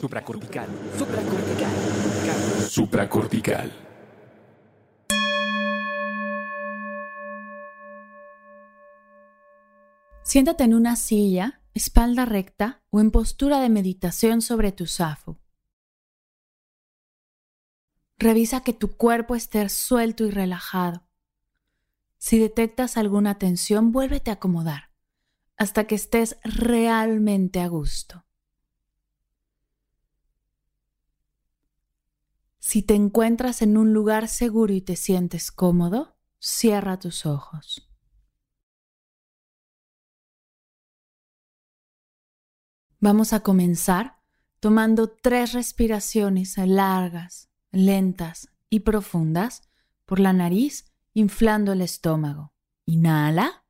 Supracortical. Supracortical. Supracortical. Siéntate en una silla, espalda recta o en postura de meditación sobre tu zafo. Revisa que tu cuerpo esté suelto y relajado. Si detectas alguna tensión, vuélvete a acomodar hasta que estés realmente a gusto. Si te encuentras en un lugar seguro y te sientes cómodo, cierra tus ojos. Vamos a comenzar tomando tres respiraciones largas, lentas y profundas por la nariz, inflando el estómago. Inhala.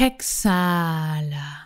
Exhala.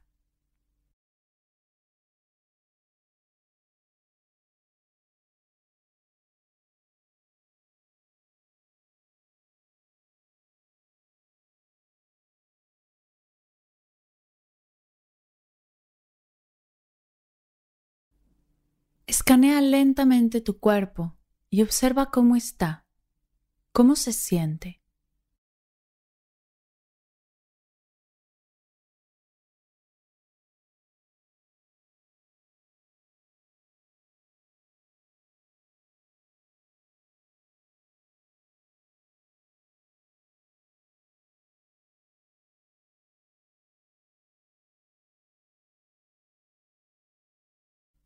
Escanea lentamente tu cuerpo y observa cómo está, cómo se siente.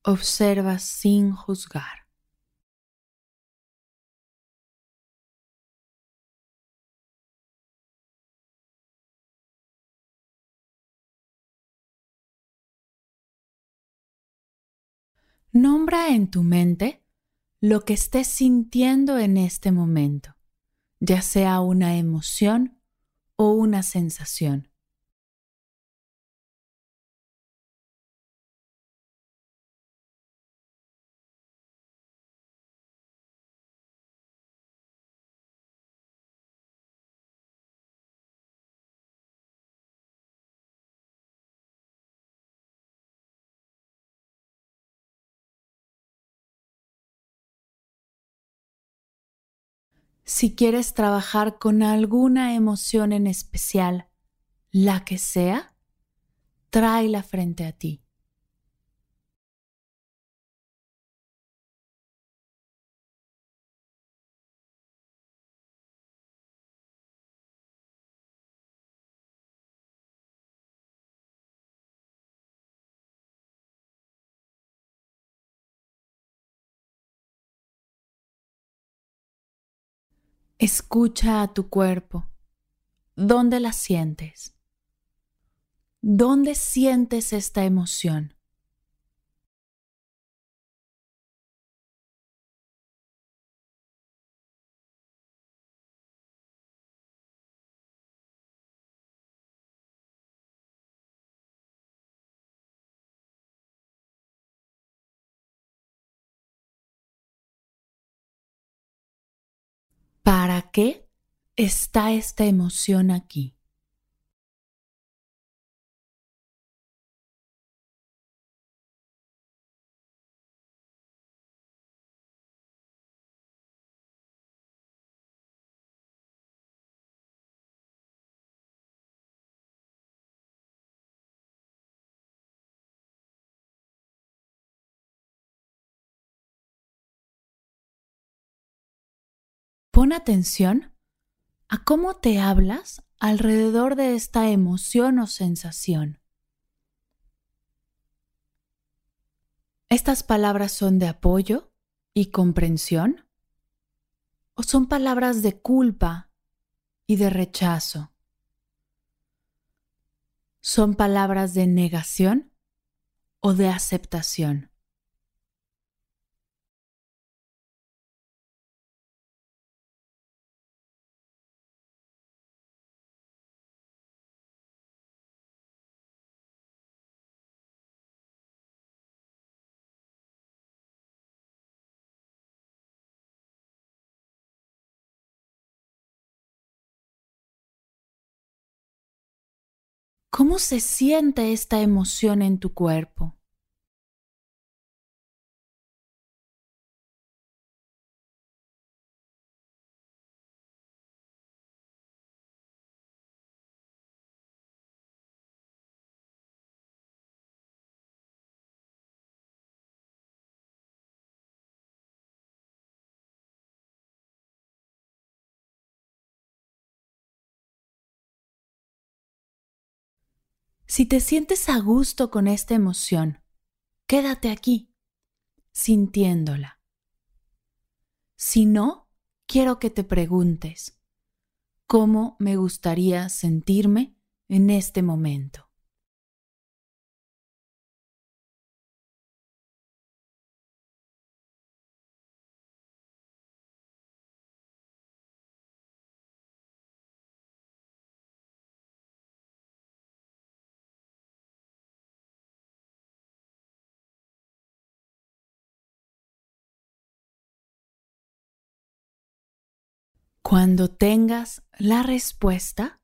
Observa sin juzgar. Nombra en tu mente lo que estés sintiendo en este momento, ya sea una emoción o una sensación. Si quieres trabajar con alguna emoción en especial, la que sea, tráela frente a ti. Escucha a tu cuerpo. ¿Dónde la sientes? ¿Dónde sientes esta emoción? ¿Para qué está esta emoción aquí? Pon atención a cómo te hablas alrededor de esta emoción o sensación. ¿Estas palabras son de apoyo y comprensión? ¿O son palabras de culpa y de rechazo? ¿Son palabras de negación o de aceptación? ¿Cómo se siente esta emoción en tu cuerpo? Si te sientes a gusto con esta emoción, quédate aquí, sintiéndola. Si no, quiero que te preguntes, ¿cómo me gustaría sentirme en este momento? Cuando tengas la respuesta,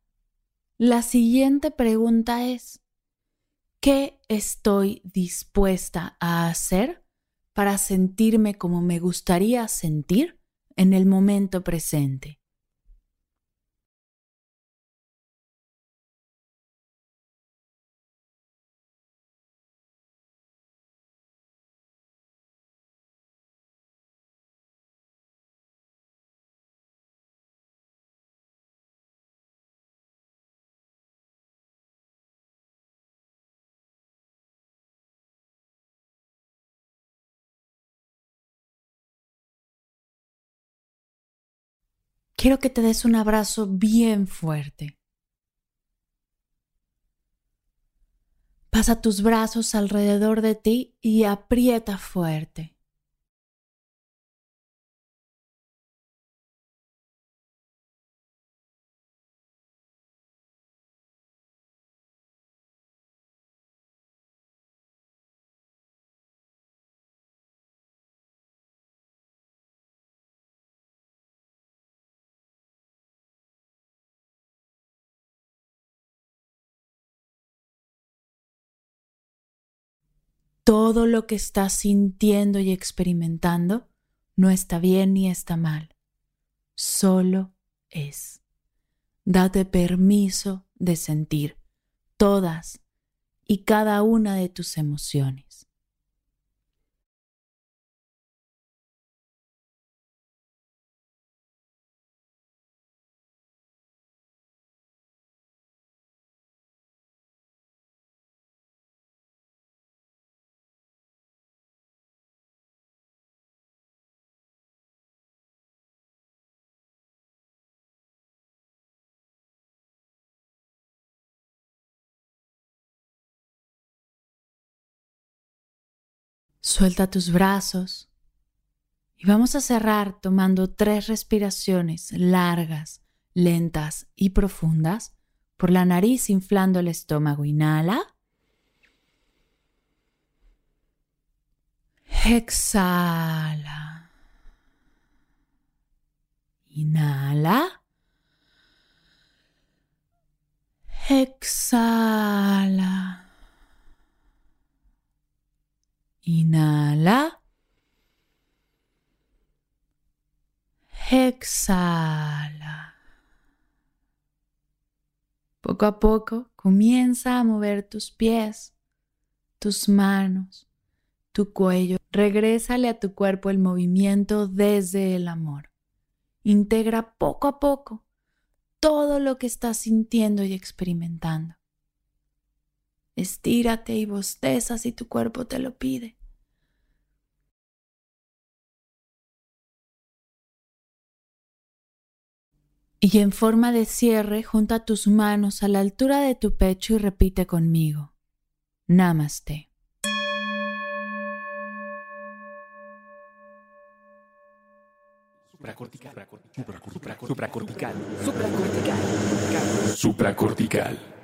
la siguiente pregunta es, ¿qué estoy dispuesta a hacer para sentirme como me gustaría sentir en el momento presente? Quiero que te des un abrazo bien fuerte. Pasa tus brazos alrededor de ti y aprieta fuerte. Todo lo que estás sintiendo y experimentando no está bien ni está mal, solo es. Date permiso de sentir todas y cada una de tus emociones. Suelta tus brazos y vamos a cerrar tomando tres respiraciones largas, lentas y profundas por la nariz inflando el estómago. Inhala. Exhala. Inhala. Exhala. Inhala. Exhala. Poco a poco comienza a mover tus pies, tus manos, tu cuello. Regrésale a tu cuerpo el movimiento desde el amor. Integra poco a poco todo lo que estás sintiendo y experimentando. Estírate y bosteza si tu cuerpo te lo pide. Y en forma de cierre, junta tus manos a la altura de tu pecho y repite conmigo. Namaste. Supracortical. Supracortical. Supracortical. Supracortical. Supracortical.